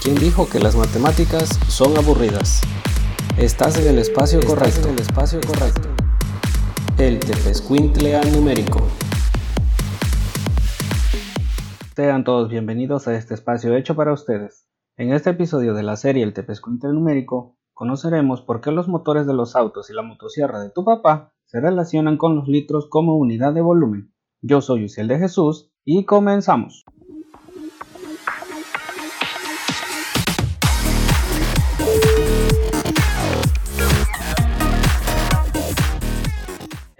¿Quién dijo que las matemáticas son aburridas? Estás en el espacio correcto. En el espacio correcto. El Tepescuintlea numérico. Sean todos bienvenidos a este espacio hecho para ustedes. En este episodio de la serie El Tepescuintle numérico, conoceremos por qué los motores de los autos y la motosierra de tu papá se relacionan con los litros como unidad de volumen. Yo soy Uciel de Jesús y comenzamos.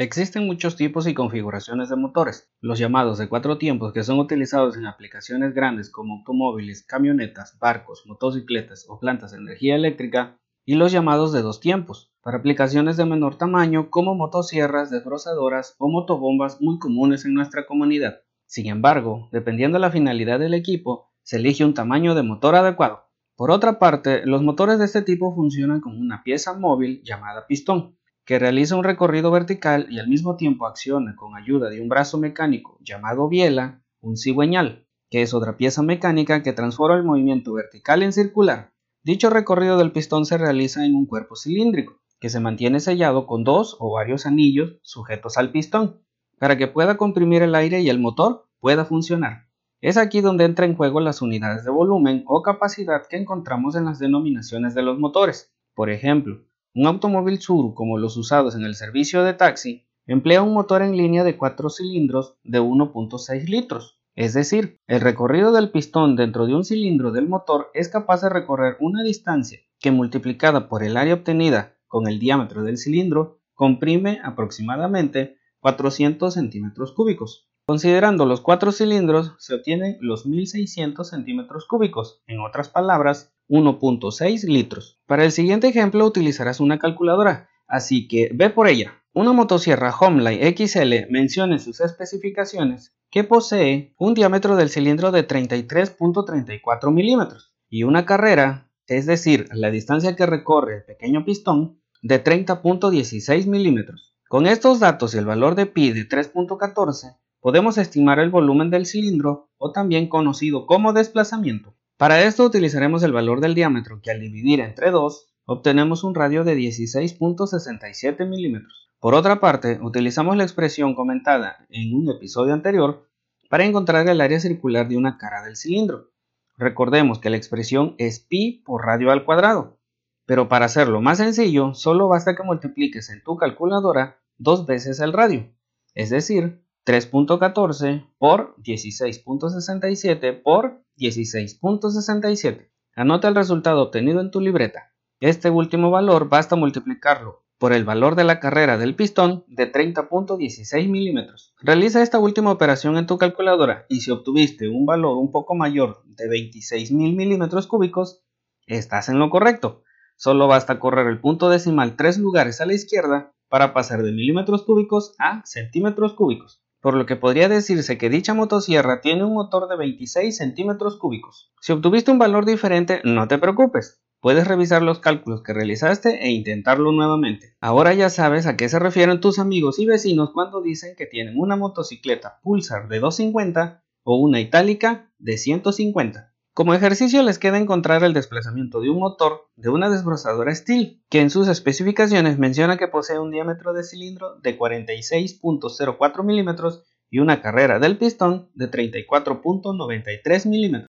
Existen muchos tipos y configuraciones de motores, los llamados de cuatro tiempos que son utilizados en aplicaciones grandes como automóviles, camionetas, barcos, motocicletas o plantas de energía eléctrica, y los llamados de dos tiempos, para aplicaciones de menor tamaño como motosierras, desbrozadoras o motobombas muy comunes en nuestra comunidad. Sin embargo, dependiendo de la finalidad del equipo, se elige un tamaño de motor adecuado. Por otra parte, los motores de este tipo funcionan con una pieza móvil llamada pistón, que realiza un recorrido vertical y al mismo tiempo acciona con ayuda de un brazo mecánico llamado biela, un cigüeñal, que es otra pieza mecánica que transforma el movimiento vertical en circular. Dicho recorrido del pistón se realiza en un cuerpo cilíndrico, que se mantiene sellado con dos o varios anillos sujetos al pistón, para que pueda comprimir el aire y el motor pueda funcionar. Es aquí donde entra en juego las unidades de volumen o capacidad que encontramos en las denominaciones de los motores. Por ejemplo, un automóvil Tsuru, como los usados en el servicio de taxi, emplea un motor en línea de 4 cilindros de 1.6 litros. Es decir, el recorrido del pistón dentro de un cilindro del motor es capaz de recorrer una distancia que multiplicada por el área obtenida con el diámetro del cilindro comprime aproximadamente 400 centímetros cúbicos. Considerando los cuatro cilindros, se obtienen los 1600 centímetros cúbicos, en otras palabras, 1.6 litros. Para el siguiente ejemplo utilizarás una calculadora, así que ve por ella. Una motosierra Homelite XL menciona en sus especificaciones que posee un diámetro del cilindro de 33.34 milímetros y una carrera, es decir, la distancia que recorre el pequeño pistón, de 30.16 milímetros. Con estos datos y el valor de pi de 3.14, podemos estimar el volumen del cilindro o también conocido como desplazamiento. Para esto utilizaremos el valor del diámetro que al dividir entre 2 obtenemos un radio de 16.67 milímetros. Por otra parte, utilizamos la expresión comentada en un episodio anterior para encontrar el área circular de una cara del cilindro. Recordemos que la expresión es pi por radio al cuadrado, pero para hacerlo más sencillo, solo basta que multipliques en tu calculadora dos veces el radio, es decir, 3.14 por 16.67 por 16.67. Anota el resultado obtenido en tu libreta. Este último valor basta multiplicarlo por el valor de la carrera del pistón de 30.16 milímetros. Realiza esta última operación en tu calculadora y si obtuviste un valor un poco mayor de 26.000 milímetros cúbicos, estás en lo correcto. Solo basta correr el punto decimal tres lugares a la izquierda para pasar de milímetros cúbicos a centímetros cúbicos por lo que podría decirse que dicha motosierra tiene un motor de 26 centímetros cúbicos. Si obtuviste un valor diferente, no te preocupes. Puedes revisar los cálculos que realizaste e intentarlo nuevamente. Ahora ya sabes a qué se refieren tus amigos y vecinos cuando dicen que tienen una motocicleta Pulsar de 250 o una itálica de 150. Como ejercicio les queda encontrar el desplazamiento de un motor de una desbrozadora Steel, que en sus especificaciones menciona que posee un diámetro de cilindro de 46.04 milímetros y una carrera del pistón de 34.93 milímetros.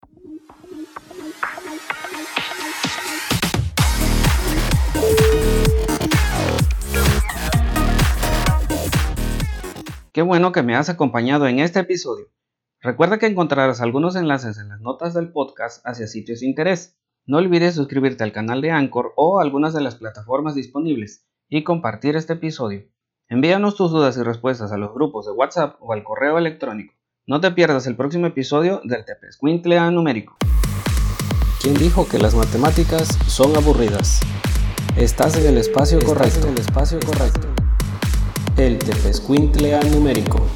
Qué bueno que me has acompañado en este episodio. Recuerda que encontrarás algunos enlaces en las notas del podcast hacia sitios de interés. No olvides suscribirte al canal de Anchor o algunas de las plataformas disponibles y compartir este episodio. Envíanos tus dudas y respuestas a los grupos de WhatsApp o al correo electrónico. No te pierdas el próximo episodio del Tepescuintle numérico. ¿Quién dijo que las matemáticas son aburridas? Estás en el espacio correcto. En el espacio correcto. El Tepescuintle numérico.